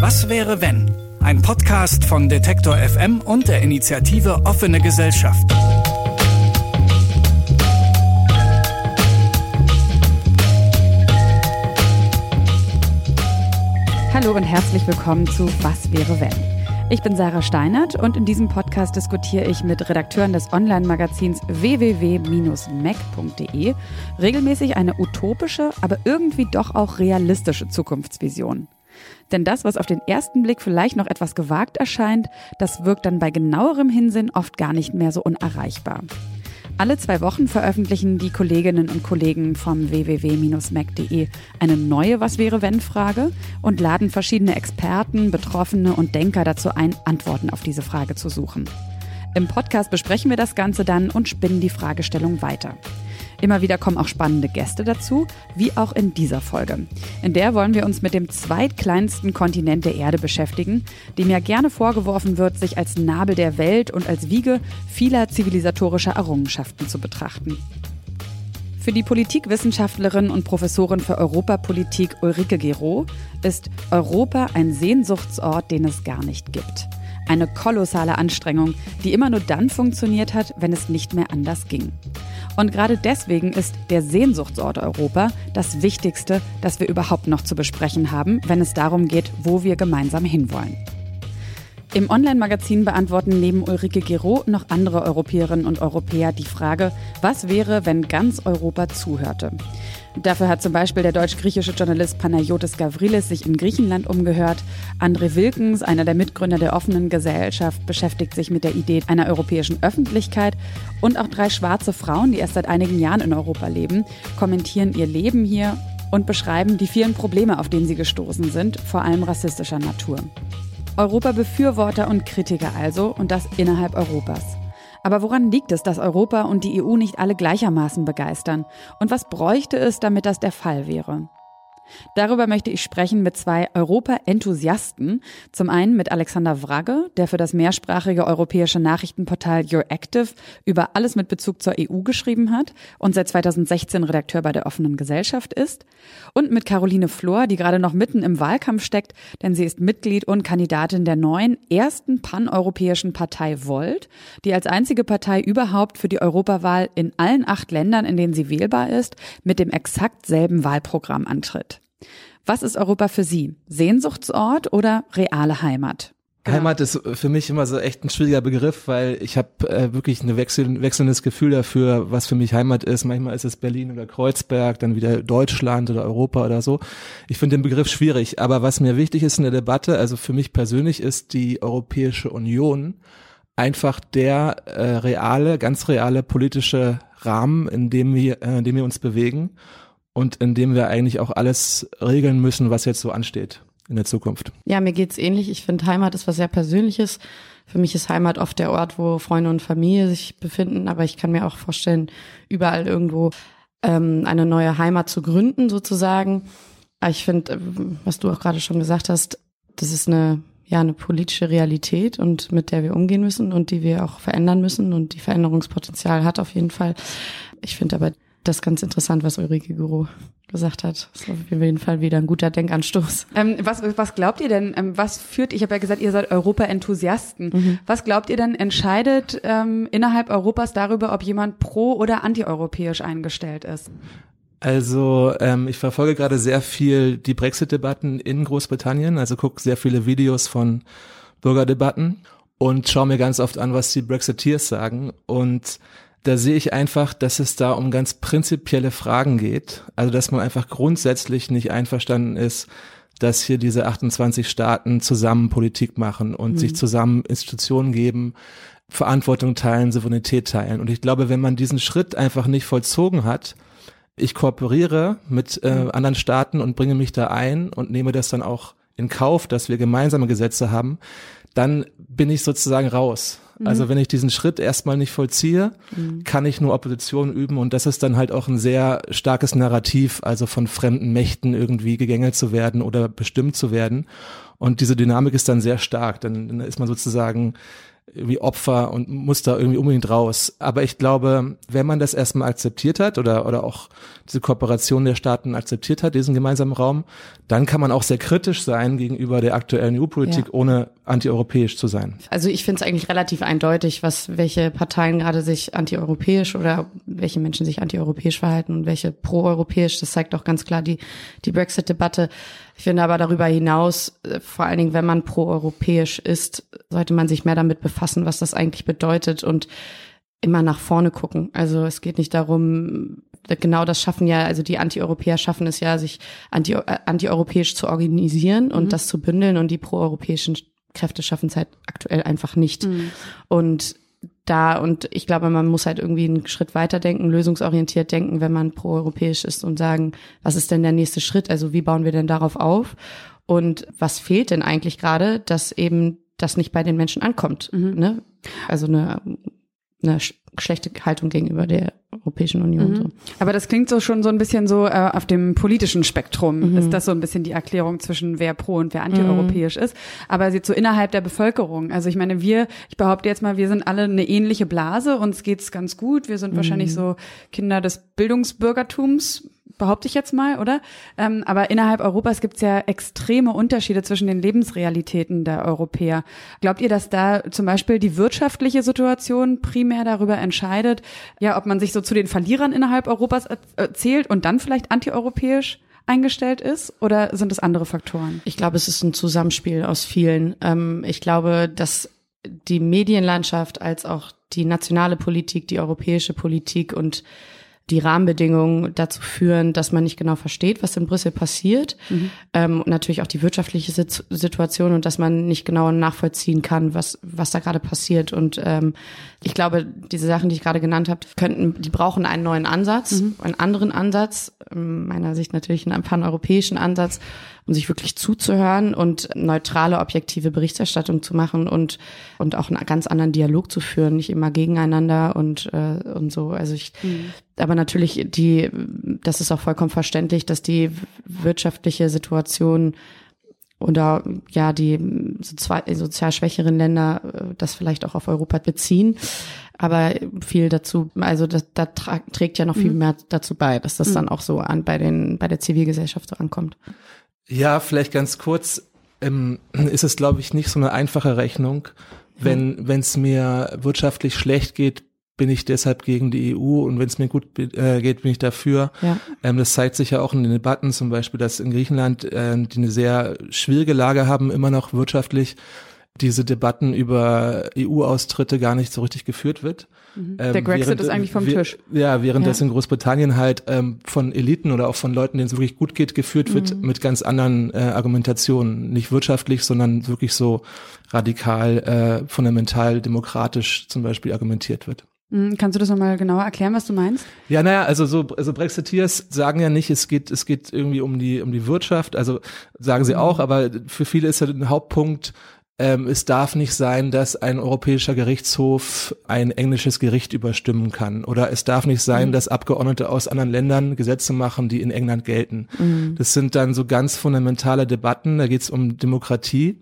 Was wäre wenn? Ein Podcast von Detektor FM und der Initiative Offene Gesellschaft. Hallo und herzlich willkommen zu Was wäre wenn? Ich bin Sarah Steinert und in diesem Podcast diskutiere ich mit Redakteuren des Online-Magazins www.mac.de regelmäßig eine utopische, aber irgendwie doch auch realistische Zukunftsvision. Denn das, was auf den ersten Blick vielleicht noch etwas gewagt erscheint, das wirkt dann bei genauerem Hinsinn oft gar nicht mehr so unerreichbar. Alle zwei Wochen veröffentlichen die Kolleginnen und Kollegen vom www.mac.de eine neue Was wäre wenn Frage und laden verschiedene Experten, Betroffene und Denker dazu ein, Antworten auf diese Frage zu suchen. Im Podcast besprechen wir das Ganze dann und spinnen die Fragestellung weiter. Immer wieder kommen auch spannende Gäste dazu, wie auch in dieser Folge. In der wollen wir uns mit dem zweitkleinsten Kontinent der Erde beschäftigen, dem ja gerne vorgeworfen wird, sich als Nabel der Welt und als Wiege vieler zivilisatorischer Errungenschaften zu betrachten. Für die Politikwissenschaftlerin und Professorin für Europapolitik Ulrike Gero ist Europa ein Sehnsuchtsort, den es gar nicht gibt. Eine kolossale Anstrengung, die immer nur dann funktioniert hat, wenn es nicht mehr anders ging. Und gerade deswegen ist der Sehnsuchtsort Europa das Wichtigste, das wir überhaupt noch zu besprechen haben, wenn es darum geht, wo wir gemeinsam hinwollen. Im Online-Magazin beantworten neben Ulrike Gero noch andere Europäerinnen und Europäer die Frage, was wäre, wenn ganz Europa zuhörte? Dafür hat zum Beispiel der deutsch-griechische Journalist Panayotis Gavrilis sich in Griechenland umgehört. André Wilkens, einer der Mitgründer der offenen Gesellschaft, beschäftigt sich mit der Idee einer europäischen Öffentlichkeit. Und auch drei schwarze Frauen, die erst seit einigen Jahren in Europa leben, kommentieren ihr Leben hier und beschreiben die vielen Probleme, auf denen sie gestoßen sind, vor allem rassistischer Natur. Europa-Befürworter und Kritiker also und das innerhalb Europas. Aber woran liegt es, dass Europa und die EU nicht alle gleichermaßen begeistern? Und was bräuchte es, damit das der Fall wäre? Darüber möchte ich sprechen mit zwei Europa-Enthusiasten. Zum einen mit Alexander Wragge, der für das mehrsprachige europäische Nachrichtenportal Your Active über alles mit Bezug zur EU geschrieben hat und seit 2016 Redakteur bei der offenen Gesellschaft ist. Und mit Caroline Flor, die gerade noch mitten im Wahlkampf steckt, denn sie ist Mitglied und Kandidatin der neuen ersten paneuropäischen Partei Volt, die als einzige Partei überhaupt für die Europawahl in allen acht Ländern, in denen sie wählbar ist, mit dem exakt selben Wahlprogramm antritt. Was ist Europa für Sie? Sehnsuchtsort oder reale Heimat? Genau. Heimat ist für mich immer so echt ein schwieriger Begriff, weil ich habe äh, wirklich ein wechsel wechselndes Gefühl dafür, was für mich Heimat ist. Manchmal ist es Berlin oder Kreuzberg, dann wieder Deutschland oder Europa oder so. Ich finde den Begriff schwierig, aber was mir wichtig ist in der Debatte, also für mich persönlich ist die Europäische Union einfach der äh, reale, ganz reale politische Rahmen, in dem wir, äh, in dem wir uns bewegen und in dem wir eigentlich auch alles regeln müssen, was jetzt so ansteht in der Zukunft. Ja, mir geht's ähnlich. Ich finde, Heimat ist was sehr Persönliches. Für mich ist Heimat oft der Ort, wo Freunde und Familie sich befinden, aber ich kann mir auch vorstellen, überall irgendwo ähm, eine neue Heimat zu gründen, sozusagen. Aber ich finde, äh, was du auch gerade schon gesagt hast, das ist eine ja eine politische Realität und mit der wir umgehen müssen und die wir auch verändern müssen und die Veränderungspotenzial hat auf jeden Fall. Ich finde aber das ist ganz interessant, was Ulrike Guru gesagt hat. Das ist auf jeden Fall wieder ein guter Denkanstoß. Ähm, was, was glaubt ihr denn, ähm, was führt, ich habe ja gesagt, ihr seid Europa-Enthusiasten. Mhm. Was glaubt ihr denn entscheidet ähm, innerhalb Europas darüber, ob jemand pro- oder antieuropäisch eingestellt ist? Also ähm, ich verfolge gerade sehr viel die Brexit-Debatten in Großbritannien, also gucke sehr viele Videos von Bürgerdebatten und schaue mir ganz oft an, was die Brexiteers sagen. Und da sehe ich einfach, dass es da um ganz prinzipielle Fragen geht. Also dass man einfach grundsätzlich nicht einverstanden ist, dass hier diese 28 Staaten zusammen Politik machen und mhm. sich zusammen Institutionen geben, Verantwortung teilen, Souveränität teilen. Und ich glaube, wenn man diesen Schritt einfach nicht vollzogen hat, ich kooperiere mit äh, mhm. anderen Staaten und bringe mich da ein und nehme das dann auch in Kauf, dass wir gemeinsame Gesetze haben, dann bin ich sozusagen raus. Also mhm. wenn ich diesen Schritt erstmal nicht vollziehe, mhm. kann ich nur Opposition üben und das ist dann halt auch ein sehr starkes Narrativ, also von fremden Mächten irgendwie gegängelt zu werden oder bestimmt zu werden. Und diese Dynamik ist dann sehr stark. Dann, dann ist man sozusagen wie Opfer und muss da irgendwie unbedingt raus. Aber ich glaube, wenn man das erstmal akzeptiert hat oder, oder auch diese Kooperation der Staaten akzeptiert hat, diesen gemeinsamen Raum, dann kann man auch sehr kritisch sein gegenüber der aktuellen EU-Politik, ja. ohne antieuropäisch zu sein. Also ich finde es eigentlich relativ eindeutig, was welche Parteien gerade sich antieuropäisch oder welche Menschen sich antieuropäisch verhalten und welche proeuropäisch. Das zeigt auch ganz klar die, die Brexit-Debatte. Ich finde aber darüber hinaus, äh, vor allen Dingen, wenn man proeuropäisch ist, sollte man sich mehr damit befassen, was das eigentlich bedeutet und immer nach vorne gucken. Also es geht nicht darum, genau das schaffen ja, also die Antieuropäer schaffen es ja, sich anti, äh, antieuropäisch zu organisieren und mhm. das zu bündeln und die proeuropäischen Kräfte schaffen es halt aktuell einfach nicht. Mhm. Und da und ich glaube, man muss halt irgendwie einen Schritt weiter denken, lösungsorientiert denken, wenn man proeuropäisch ist und sagen, was ist denn der nächste Schritt? Also wie bauen wir denn darauf auf? Und was fehlt denn eigentlich gerade, dass eben das nicht bei den Menschen ankommt? Mhm. Ne? Also eine, eine schlechte Haltung gegenüber der Europäischen Union. Mhm. So. Aber das klingt so schon so ein bisschen so äh, auf dem politischen Spektrum. Mhm. Ist das so ein bisschen die Erklärung zwischen wer pro und wer antieuropäisch mhm. ist? Aber sie so innerhalb der Bevölkerung. Also ich meine, wir, ich behaupte jetzt mal, wir sind alle eine ähnliche Blase, uns geht's ganz gut. Wir sind wahrscheinlich mhm. so Kinder des Bildungsbürgertums behaupte ich jetzt mal, oder? Ähm, aber innerhalb Europas gibt es ja extreme Unterschiede zwischen den Lebensrealitäten der Europäer. Glaubt ihr, dass da zum Beispiel die wirtschaftliche Situation primär darüber entscheidet, ja, ob man sich so zu den Verlierern innerhalb Europas zählt und dann vielleicht antieuropäisch eingestellt ist oder sind es andere Faktoren? Ich glaube, es ist ein Zusammenspiel aus vielen. Ähm, ich glaube, dass die Medienlandschaft als auch die nationale Politik, die europäische Politik und die Rahmenbedingungen dazu führen, dass man nicht genau versteht, was in Brüssel passiert. Mhm. Ähm, und natürlich auch die wirtschaftliche Situation und dass man nicht genau nachvollziehen kann, was, was da gerade passiert. Und ähm, ich glaube, diese Sachen, die ich gerade genannt habe, könnten, die brauchen einen neuen Ansatz, mhm. einen anderen Ansatz, in meiner Sicht natürlich einen paneuropäischen Ansatz, um sich wirklich zuzuhören und neutrale, objektive Berichterstattung zu machen und, und auch einen ganz anderen Dialog zu führen, nicht immer gegeneinander und, äh, und so. Also ich, mhm. aber natürlich die, das ist auch vollkommen verständlich, dass die wirtschaftliche Situation oder ja die sozial schwächeren Länder äh, das vielleicht auch auf Europa beziehen. Aber viel dazu, also das, da trägt ja noch viel mhm. mehr dazu bei, dass das mhm. dann auch so an bei den bei der Zivilgesellschaft so ankommt. Ja, vielleicht ganz kurz. Ähm, ist es, glaube ich, nicht so eine einfache Rechnung. Wenn wenn es mir wirtschaftlich schlecht geht, bin ich deshalb gegen die EU und wenn es mir gut äh, geht, bin ich dafür. Ja. Ähm, das zeigt sich ja auch in den Debatten, zum Beispiel, dass in Griechenland, äh, die eine sehr schwierige Lage haben, immer noch wirtschaftlich, diese Debatten über EU-Austritte gar nicht so richtig geführt wird. Mhm. Ähm, Der Brexit während, ist eigentlich vom Tisch. Ja, während ja. das in Großbritannien halt ähm, von Eliten oder auch von Leuten, denen es wirklich gut geht, geführt wird mhm. mit ganz anderen äh, Argumentationen. Nicht wirtschaftlich, sondern wirklich so radikal, äh, fundamental demokratisch zum Beispiel argumentiert wird. Mhm. Kannst du das nochmal genauer erklären, was du meinst? Ja, naja, also so, also Brexiteers sagen ja nicht, es geht, es geht irgendwie um die, um die Wirtschaft, also sagen sie mhm. auch, aber für viele ist ja ein Hauptpunkt, ähm, es darf nicht sein, dass ein europäischer Gerichtshof ein englisches Gericht überstimmen kann. Oder es darf nicht sein, mhm. dass Abgeordnete aus anderen Ländern Gesetze machen, die in England gelten. Mhm. Das sind dann so ganz fundamentale Debatten. Da geht es um Demokratie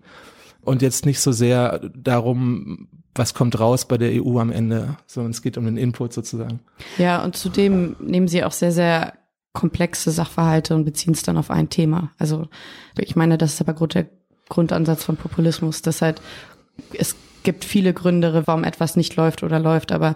und jetzt nicht so sehr darum, was kommt raus bei der EU am Ende, sondern es geht um den Input sozusagen. Ja, und zudem nehmen sie auch sehr, sehr komplexe Sachverhalte und beziehen es dann auf ein Thema. Also ich meine, das ist aber der Grundansatz von Populismus, dass halt es gibt viele Gründe, warum etwas nicht läuft oder läuft, aber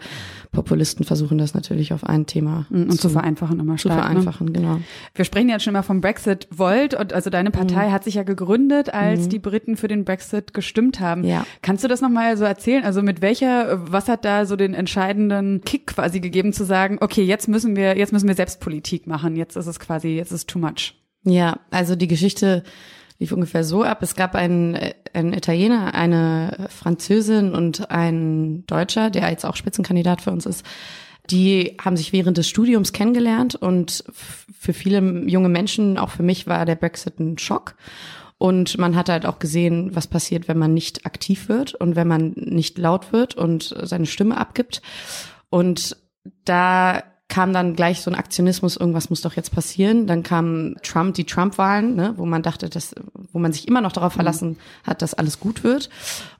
Populisten versuchen das natürlich auf ein Thema und zu, zu vereinfachen immer stark. Zu ne? vereinfachen, ne? genau. Wir sprechen jetzt schon mal vom Brexit Volt und also deine Partei mhm. hat sich ja gegründet, als mhm. die Briten für den Brexit gestimmt haben. Ja. Kannst du das nochmal so erzählen? Also mit welcher, was hat da so den entscheidenden Kick quasi gegeben zu sagen, okay, jetzt müssen wir, jetzt müssen wir selbst Politik machen, jetzt ist es quasi, jetzt ist too much. Ja, also die Geschichte lief ungefähr so ab. Es gab einen, einen Italiener, eine Französin und ein Deutscher, der jetzt auch Spitzenkandidat für uns ist. Die haben sich während des Studiums kennengelernt und für viele junge Menschen, auch für mich, war der Brexit ein Schock. Und man hat halt auch gesehen, was passiert, wenn man nicht aktiv wird und wenn man nicht laut wird und seine Stimme abgibt. Und da kam dann gleich so ein Aktionismus, irgendwas muss doch jetzt passieren. Dann kam Trump, die Trump-Wahlen, ne, wo man dachte, dass, wo man sich immer noch darauf verlassen hat, dass alles gut wird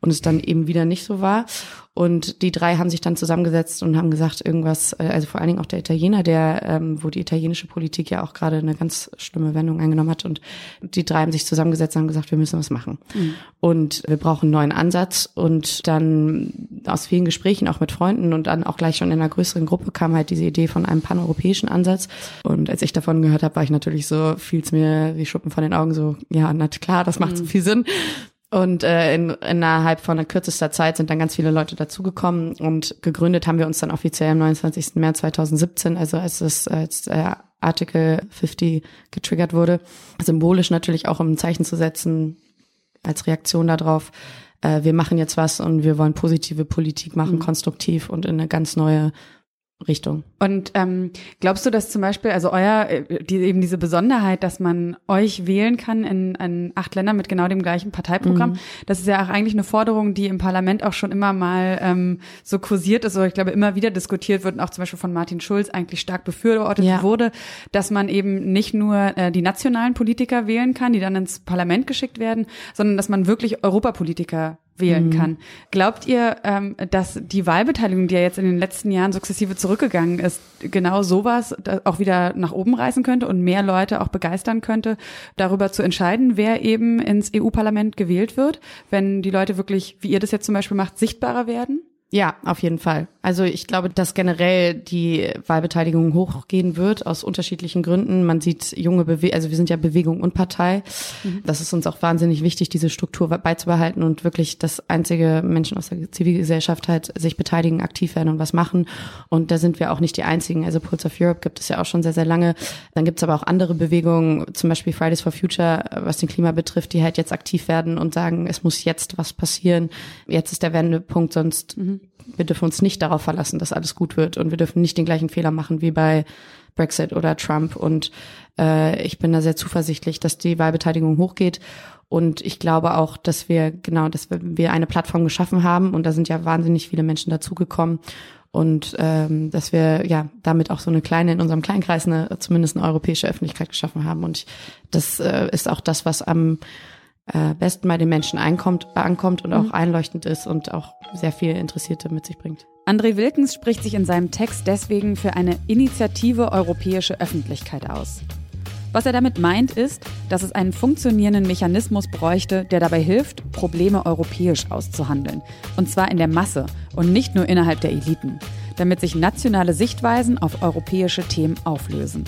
und es dann eben wieder nicht so war. Und die drei haben sich dann zusammengesetzt und haben gesagt, irgendwas, äh, also vor allen Dingen auch der Italiener, der, ähm, wo die italienische Politik ja auch gerade eine ganz schlimme Wendung eingenommen hat. Und die drei haben sich zusammengesetzt und haben gesagt, wir müssen was machen. Mhm. Und wir brauchen einen neuen Ansatz. Und dann aus vielen Gesprächen, auch mit Freunden und dann auch gleich schon in einer größeren Gruppe kam halt diese Idee von einem paneuropäischen Ansatz. Und als ich davon gehört habe, war ich natürlich so, fiel es mir wie Schuppen von den Augen so, ja, na klar, das macht mhm. so viel Sinn. Und äh, in, innerhalb von kürzester Zeit sind dann ganz viele Leute dazugekommen und gegründet haben wir uns dann offiziell am 29. März 2017, also als es als äh, Artikel 50 getriggert wurde, symbolisch natürlich auch um ein Zeichen zu setzen als Reaktion darauf. Äh, wir machen jetzt was und wir wollen positive Politik machen, mhm. konstruktiv und in eine ganz neue Richtung. Und ähm, glaubst du, dass zum Beispiel, also euer, äh, die, eben diese Besonderheit, dass man euch wählen kann in, in acht Ländern mit genau dem gleichen Parteiprogramm, mhm. das ist ja auch eigentlich eine Forderung, die im Parlament auch schon immer mal ähm, so kursiert ist, oder ich glaube immer wieder diskutiert wird und auch zum Beispiel von Martin Schulz eigentlich stark befürwortet ja. wurde, dass man eben nicht nur äh, die nationalen Politiker wählen kann, die dann ins Parlament geschickt werden, sondern dass man wirklich Europapolitiker wählen mhm. kann. Glaubt ihr, ähm, dass die Wahlbeteiligung, die ja jetzt in den letzten Jahren sukzessive zurückgegangen ist, genau sowas auch wieder nach oben reißen könnte und mehr Leute auch begeistern könnte, darüber zu entscheiden, wer eben ins EU-Parlament gewählt wird, wenn die Leute wirklich, wie ihr das jetzt zum Beispiel macht, sichtbarer werden? Ja, auf jeden Fall. Also ich glaube, dass generell die Wahlbeteiligung hochgehen wird aus unterschiedlichen Gründen. Man sieht junge Bewe also wir sind ja Bewegung und Partei. Mhm. Das ist uns auch wahnsinnig wichtig, diese Struktur beizubehalten und wirklich, dass einzige Menschen aus der Zivilgesellschaft halt sich beteiligen, aktiv werden und was machen. Und da sind wir auch nicht die einzigen. Also Pulse of Europe gibt es ja auch schon sehr, sehr lange. Dann gibt es aber auch andere Bewegungen, zum Beispiel Fridays for Future, was den Klima betrifft, die halt jetzt aktiv werden und sagen, es muss jetzt was passieren. Jetzt ist der Wendepunkt, sonst mhm wir dürfen uns nicht darauf verlassen, dass alles gut wird und wir dürfen nicht den gleichen Fehler machen wie bei Brexit oder Trump. Und äh, ich bin da sehr zuversichtlich, dass die Wahlbeteiligung hochgeht. Und ich glaube auch, dass wir genau, dass wir, eine Plattform geschaffen haben und da sind ja wahnsinnig viele Menschen dazugekommen und ähm, dass wir ja damit auch so eine kleine in unserem Kleinkreis eine zumindest eine europäische Öffentlichkeit geschaffen haben. Und ich, das äh, ist auch das, was am äh, besten bei den Menschen einkommt, ankommt und mhm. auch einleuchtend ist und auch sehr viel Interessierte mit sich bringt. André Wilkens spricht sich in seinem Text deswegen für eine Initiative europäische Öffentlichkeit aus. Was er damit meint, ist, dass es einen funktionierenden Mechanismus bräuchte, der dabei hilft, Probleme europäisch auszuhandeln. Und zwar in der Masse und nicht nur innerhalb der Eliten, damit sich nationale Sichtweisen auf europäische Themen auflösen.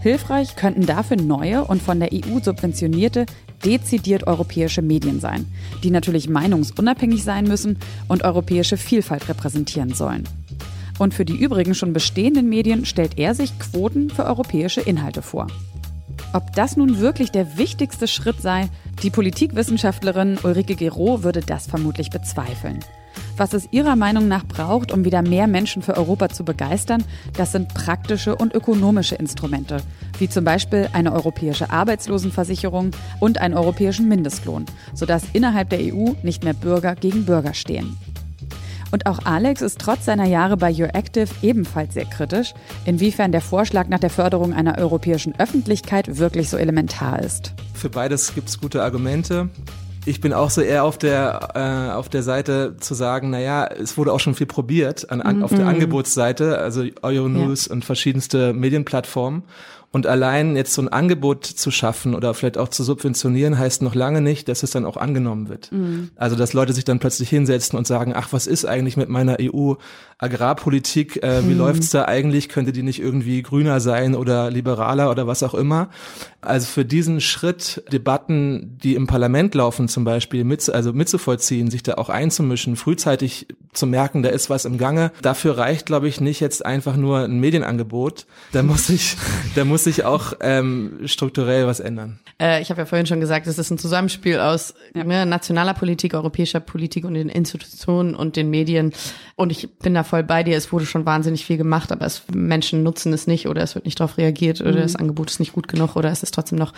Hilfreich könnten dafür neue und von der EU subventionierte dezidiert europäische Medien sein, die natürlich meinungsunabhängig sein müssen und europäische Vielfalt repräsentieren sollen. Und für die übrigen schon bestehenden Medien stellt er sich Quoten für europäische Inhalte vor. Ob das nun wirklich der wichtigste Schritt sei, die Politikwissenschaftlerin Ulrike Gero würde das vermutlich bezweifeln. Was es ihrer Meinung nach braucht, um wieder mehr Menschen für Europa zu begeistern, das sind praktische und ökonomische Instrumente, wie zum Beispiel eine europäische Arbeitslosenversicherung und einen europäischen Mindestlohn, sodass innerhalb der EU nicht mehr Bürger gegen Bürger stehen. Und auch Alex ist trotz seiner Jahre bei Your Active ebenfalls sehr kritisch, inwiefern der Vorschlag nach der Förderung einer europäischen Öffentlichkeit wirklich so elementar ist. Für beides gibt es gute Argumente ich bin auch so eher auf der äh, auf der Seite zu sagen, naja, es wurde auch schon viel probiert an, an, auf der mhm. Angebotsseite, also Euronews ja. und verschiedenste Medienplattformen. Und allein jetzt so ein Angebot zu schaffen oder vielleicht auch zu subventionieren, heißt noch lange nicht, dass es dann auch angenommen wird. Mhm. Also dass Leute sich dann plötzlich hinsetzen und sagen, ach, was ist eigentlich mit meiner EU-Agrarpolitik? Äh, wie mhm. läuft's da eigentlich? Könnte die nicht irgendwie grüner sein oder liberaler oder was auch immer? Also für diesen Schritt, Debatten, die im Parlament laufen zum Beispiel, mit, also mitzuvollziehen, sich da auch einzumischen, frühzeitig zu merken, da ist was im Gange, dafür reicht, glaube ich, nicht jetzt einfach nur ein Medienangebot. Da muss ich, da muss sich auch ähm, strukturell was ändern. Äh, ich habe ja vorhin schon gesagt, es ist ein Zusammenspiel aus ja. ne, nationaler Politik, europäischer Politik und den Institutionen und den Medien. Und ich bin da voll bei dir. Es wurde schon wahnsinnig viel gemacht, aber es, Menschen nutzen es nicht oder es wird nicht darauf reagiert oder mhm. das Angebot ist nicht gut genug oder es ist trotzdem noch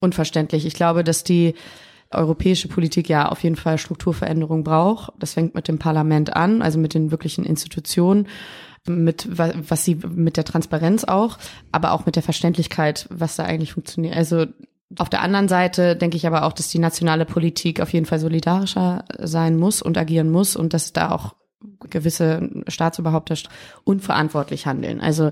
unverständlich. Ich glaube, dass die europäische Politik ja auf jeden Fall Strukturveränderung braucht. Das fängt mit dem Parlament an, also mit den wirklichen Institutionen. Mit was sie mit der Transparenz auch, aber auch mit der Verständlichkeit, was da eigentlich funktioniert. Also auf der anderen Seite denke ich aber auch, dass die nationale Politik auf jeden Fall solidarischer sein muss und agieren muss und dass da auch gewisse Staatsoberhaupter unverantwortlich handeln. Also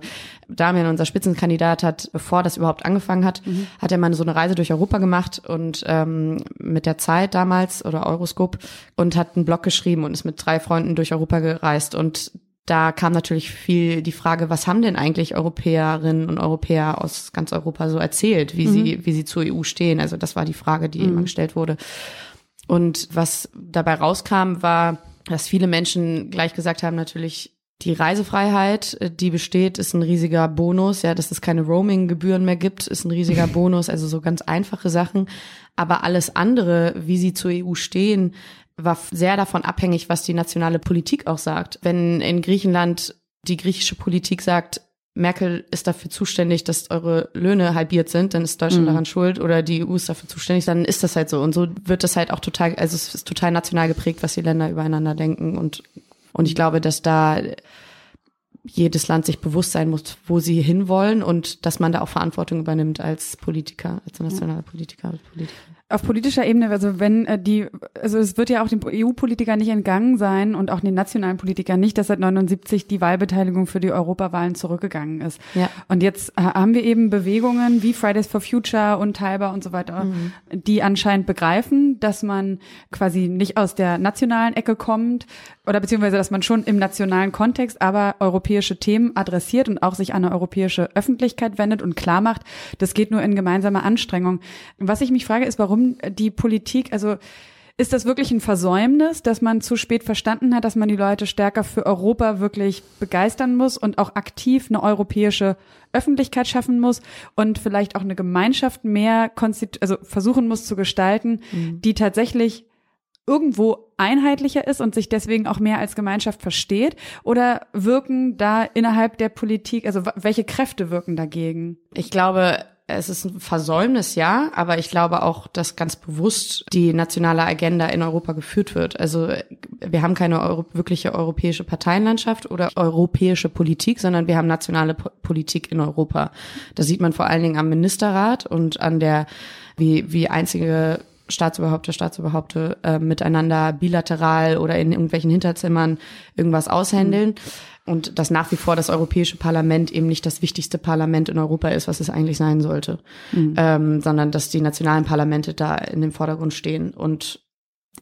Damian, unser Spitzenkandidat, hat, bevor das überhaupt angefangen hat, mhm. hat er mal so eine Reise durch Europa gemacht und ähm, mit der Zeit damals oder Euroscope und hat einen Blog geschrieben und ist mit drei Freunden durch Europa gereist und da kam natürlich viel die Frage, was haben denn eigentlich Europäerinnen und Europäer aus ganz Europa so erzählt, wie mhm. sie, wie sie zur EU stehen? Also das war die Frage, die mhm. immer gestellt wurde. Und was dabei rauskam, war, dass viele Menschen gleich gesagt haben, natürlich, die Reisefreiheit, die besteht, ist ein riesiger Bonus. Ja, dass es keine Roaming-Gebühren mehr gibt, ist ein riesiger Bonus. Also so ganz einfache Sachen. Aber alles andere, wie sie zur EU stehen, war sehr davon abhängig, was die nationale Politik auch sagt. Wenn in Griechenland die griechische Politik sagt, Merkel ist dafür zuständig, dass eure Löhne halbiert sind, dann ist Deutschland mhm. daran schuld oder die EU ist dafür zuständig, dann ist das halt so. Und so wird das halt auch total, also es ist total national geprägt, was die Länder übereinander denken. Und, und ich glaube, dass da jedes Land sich bewusst sein muss, wo sie hinwollen und dass man da auch Verantwortung übernimmt als Politiker, als nationaler Politiker. Als Politiker auf politischer Ebene, also wenn äh, die, also es wird ja auch den EU-Politikern nicht entgangen sein und auch den nationalen Politikern nicht, dass seit 79 die Wahlbeteiligung für die Europawahlen zurückgegangen ist. Ja. Und jetzt äh, haben wir eben Bewegungen wie Fridays for Future und Teilbar und so weiter, mhm. die anscheinend begreifen, dass man quasi nicht aus der nationalen Ecke kommt oder beziehungsweise, dass man schon im nationalen Kontext aber europäische Themen adressiert und auch sich an eine europäische Öffentlichkeit wendet und klar macht, das geht nur in gemeinsamer Anstrengung. Was ich mich frage, ist, warum warum die Politik, also ist das wirklich ein Versäumnis, dass man zu spät verstanden hat, dass man die Leute stärker für Europa wirklich begeistern muss und auch aktiv eine europäische Öffentlichkeit schaffen muss und vielleicht auch eine Gemeinschaft mehr also versuchen muss zu gestalten, mhm. die tatsächlich irgendwo einheitlicher ist und sich deswegen auch mehr als Gemeinschaft versteht? Oder wirken da innerhalb der Politik, also welche Kräfte wirken dagegen? Ich glaube, es ist ein Versäumnis, ja, aber ich glaube auch, dass ganz bewusst die nationale Agenda in Europa geführt wird. Also wir haben keine Euro wirkliche europäische Parteienlandschaft oder europäische Politik, sondern wir haben nationale po Politik in Europa. Das sieht man vor allen Dingen am Ministerrat und an der, wie, wie einzige Staatsoberhaupte, Staatsoberhaupte äh, miteinander bilateral oder in irgendwelchen Hinterzimmern irgendwas aushändeln. Mhm und dass nach wie vor das Europäische Parlament eben nicht das wichtigste Parlament in Europa ist, was es eigentlich sein sollte, mhm. ähm, sondern dass die nationalen Parlamente da in dem Vordergrund stehen. Und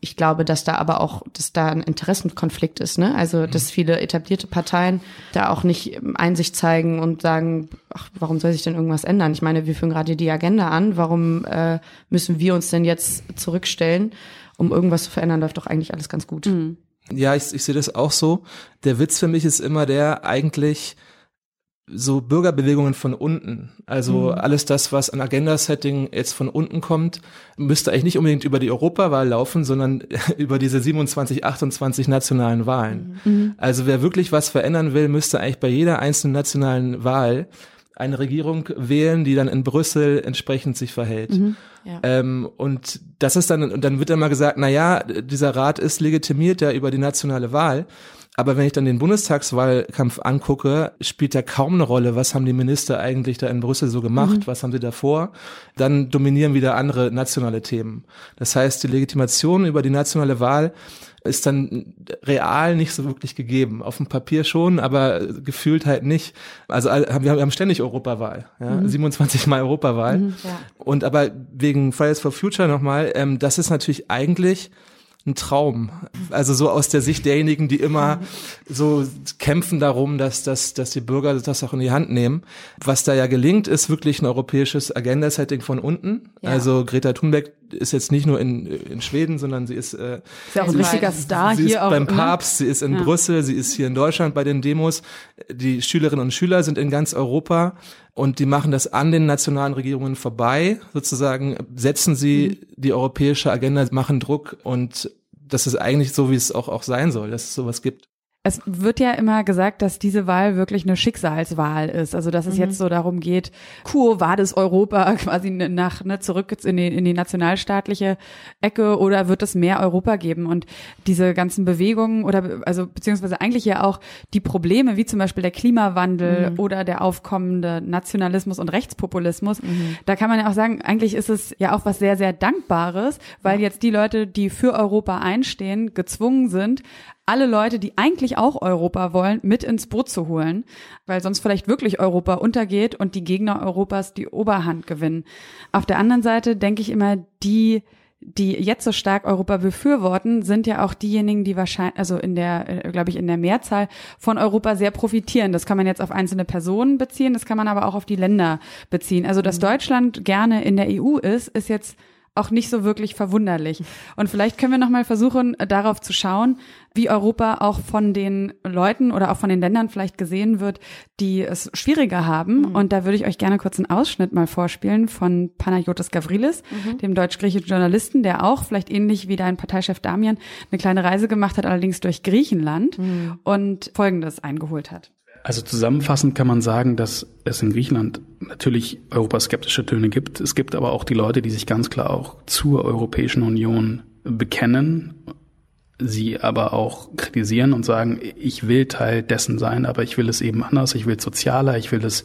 ich glaube, dass da aber auch, dass da ein Interessenkonflikt ist, ne? Also, mhm. dass viele etablierte Parteien da auch nicht Einsicht zeigen und sagen, ach, warum soll sich denn irgendwas ändern? Ich meine, wir führen gerade die Agenda an. Warum äh, müssen wir uns denn jetzt zurückstellen, um irgendwas zu verändern? Läuft doch eigentlich alles ganz gut. Mhm. Ja, ich, ich sehe das auch so. Der Witz für mich ist immer der, eigentlich so Bürgerbewegungen von unten. Also mhm. alles das, was an Agenda-Setting jetzt von unten kommt, müsste eigentlich nicht unbedingt über die Europawahl laufen, sondern über diese 27, 28 nationalen Wahlen. Mhm. Also wer wirklich was verändern will, müsste eigentlich bei jeder einzelnen nationalen Wahl eine Regierung wählen, die dann in Brüssel entsprechend sich verhält. Mhm, ja. ähm, und das ist dann, und dann wird immer gesagt, na ja, dieser Rat ist legitimiert ja über die nationale Wahl. Aber wenn ich dann den Bundestagswahlkampf angucke, spielt da kaum eine Rolle, was haben die Minister eigentlich da in Brüssel so gemacht, mhm. was haben sie davor. Dann dominieren wieder andere nationale Themen. Das heißt, die Legitimation über die nationale Wahl ist dann real nicht so wirklich gegeben. Auf dem Papier schon, aber gefühlt halt nicht. Also wir haben ständig Europawahl, ja? Mhm. 27 Mal Europawahl. Mhm, ja. Und aber wegen Fridays for Future nochmal, ähm, das ist natürlich eigentlich ein Traum. Also so aus der Sicht derjenigen, die immer so kämpfen darum, dass, dass, dass die Bürger das auch in die Hand nehmen. Was da ja gelingt, ist wirklich ein europäisches Agenda-Setting von unten. Ja. Also Greta Thunberg ist jetzt nicht nur in, in Schweden, sondern sie ist, äh, ist ja auch ein richtiger Star sie hier ist auch, beim Papst, sie ist in ja. Brüssel, sie ist hier in Deutschland bei den Demos. Die Schülerinnen und Schüler sind in ganz Europa und die machen das an den nationalen Regierungen vorbei, sozusagen setzen sie mhm. die europäische Agenda, machen Druck und das ist eigentlich so, wie es auch, auch sein soll, dass es sowas gibt. Es wird ja immer gesagt, dass diese Wahl wirklich eine Schicksalswahl ist. Also dass es mhm. jetzt so darum geht, Quo vadis Europa quasi nach ne, zurück in die, in die nationalstaatliche Ecke oder wird es mehr Europa geben? Und diese ganzen Bewegungen oder also beziehungsweise eigentlich ja auch die Probleme, wie zum Beispiel der Klimawandel mhm. oder der aufkommende Nationalismus und Rechtspopulismus, mhm. da kann man ja auch sagen, eigentlich ist es ja auch was sehr, sehr Dankbares, weil jetzt die Leute, die für Europa einstehen, gezwungen sind, alle Leute, die eigentlich auch Europa wollen, mit ins Boot zu holen, weil sonst vielleicht wirklich Europa untergeht und die Gegner Europas die Oberhand gewinnen. Auf der anderen Seite denke ich immer, die die jetzt so stark Europa befürworten, sind ja auch diejenigen, die wahrscheinlich, also in der, äh, glaube ich, in der Mehrzahl von Europa sehr profitieren. Das kann man jetzt auf einzelne Personen beziehen, das kann man aber auch auf die Länder beziehen. Also, dass mhm. Deutschland gerne in der EU ist, ist jetzt auch nicht so wirklich verwunderlich. Und vielleicht können wir noch mal versuchen, darauf zu schauen, wie Europa auch von den Leuten oder auch von den Ländern vielleicht gesehen wird, die es schwieriger haben. Mhm. Und da würde ich euch gerne kurz einen Ausschnitt mal vorspielen von Panayotis Gavrilis, mhm. dem deutsch-griechischen Journalisten, der auch vielleicht ähnlich wie dein Parteichef Damian eine kleine Reise gemacht hat, allerdings durch Griechenland mhm. und Folgendes eingeholt hat. Also zusammenfassend kann man sagen, dass es in Griechenland natürlich europaskeptische Töne gibt. Es gibt aber auch die Leute, die sich ganz klar auch zur Europäischen Union bekennen, sie aber auch kritisieren und sagen, ich will Teil dessen sein, aber ich will es eben anders, ich will sozialer, ich will es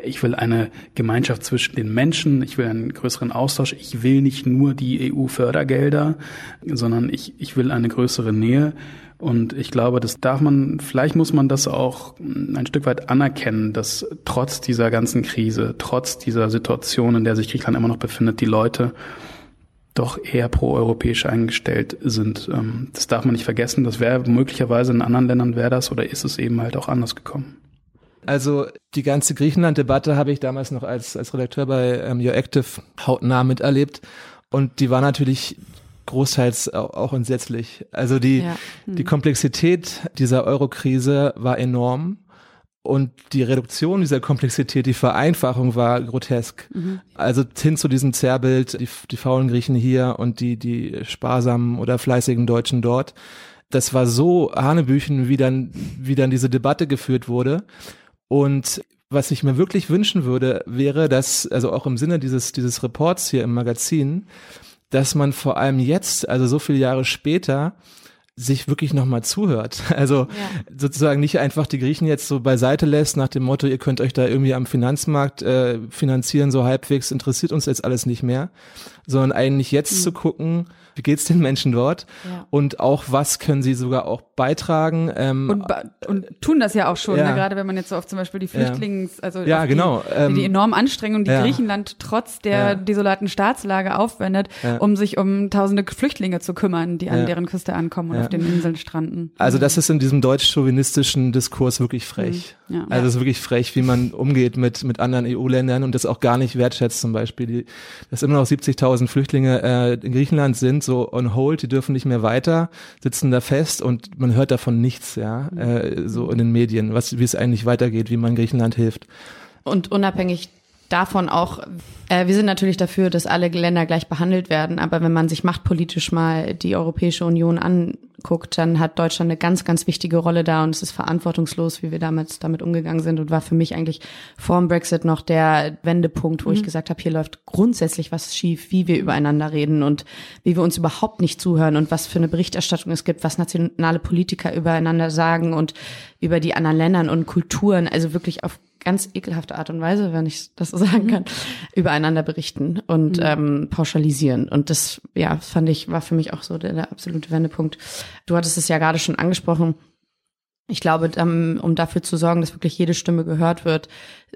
ich will eine Gemeinschaft zwischen den Menschen, ich will einen größeren Austausch, ich will nicht nur die EU-Fördergelder, sondern ich, ich will eine größere Nähe. Und ich glaube, das darf man, vielleicht muss man das auch ein Stück weit anerkennen, dass trotz dieser ganzen Krise, trotz dieser Situation, in der sich Griechenland immer noch befindet, die Leute doch eher pro-europäisch eingestellt sind. Ähm, das darf man nicht vergessen. Das wäre möglicherweise in anderen Ländern wäre das oder ist es eben halt auch anders gekommen. Also die ganze Griechenland-Debatte habe ich damals noch als, als Redakteur bei ähm, Your Active hautnah miterlebt. Und die war natürlich großteils auch entsetzlich. Also die, ja. hm. die Komplexität dieser Euro-Krise war enorm. Und die Reduktion dieser Komplexität, die Vereinfachung war grotesk. Mhm. Also hin zu diesem Zerrbild, die, die faulen Griechen hier und die, die sparsamen oder fleißigen Deutschen dort. Das war so Hanebüchen, wie dann, wie dann diese Debatte geführt wurde. Und was ich mir wirklich wünschen würde, wäre, dass, also auch im Sinne dieses, dieses Reports hier im Magazin, dass man vor allem jetzt, also so viele Jahre später, sich wirklich nochmal zuhört. Also ja. sozusagen nicht einfach die Griechen jetzt so beiseite lässt nach dem Motto, ihr könnt euch da irgendwie am Finanzmarkt äh, finanzieren, so halbwegs interessiert uns jetzt alles nicht mehr, sondern eigentlich jetzt mhm. zu gucken, wie geht's den Menschen dort ja. und auch was können sie sogar auch beitragen. Ähm, und, und tun das ja auch schon, ja. ne? gerade wenn man jetzt so auf zum Beispiel die Flüchtlings, also ja, genau. die, ähm, die enormen Anstrengungen, die Griechenland trotz der desolaten Staatslage aufwendet, um sich um tausende Flüchtlinge zu kümmern, die an deren Küste ankommen und auf den Inseln stranden. Also das ist in diesem deutsch-chauvinistischen Diskurs wirklich frech. Mhm. Also es ist wirklich frech, wie man umgeht mit, mit anderen EU-Ländern und das auch gar nicht wertschätzt zum Beispiel. Die, dass immer noch 70.000 Flüchtlinge äh, in Griechenland sind, so on hold, die dürfen nicht mehr weiter, sitzen da fest und man hört davon nichts, ja, äh, so in den Medien, was, wie es eigentlich weitergeht, wie man Griechenland hilft. Und unabhängig davon auch, äh, wir sind natürlich dafür, dass alle Länder gleich behandelt werden, aber wenn man sich machtpolitisch mal die Europäische Union anguckt, dann hat Deutschland eine ganz, ganz wichtige Rolle da und es ist verantwortungslos, wie wir damals damit umgegangen sind und war für mich eigentlich vor dem Brexit noch der Wendepunkt, wo mhm. ich gesagt habe, hier läuft grundsätzlich was schief, wie wir übereinander reden und wie wir uns überhaupt nicht zuhören und was für eine Berichterstattung es gibt, was nationale Politiker übereinander sagen und über die anderen Ländern und Kulturen, also wirklich auf ganz ekelhafte Art und Weise, wenn ich das so sagen mhm. kann, übereinander berichten und mhm. ähm, pauschalisieren. Und das, ja, fand ich, war für mich auch so der, der absolute Wendepunkt. Du hattest es ja gerade schon angesprochen. Ich glaube, um dafür zu sorgen, dass wirklich jede Stimme gehört wird,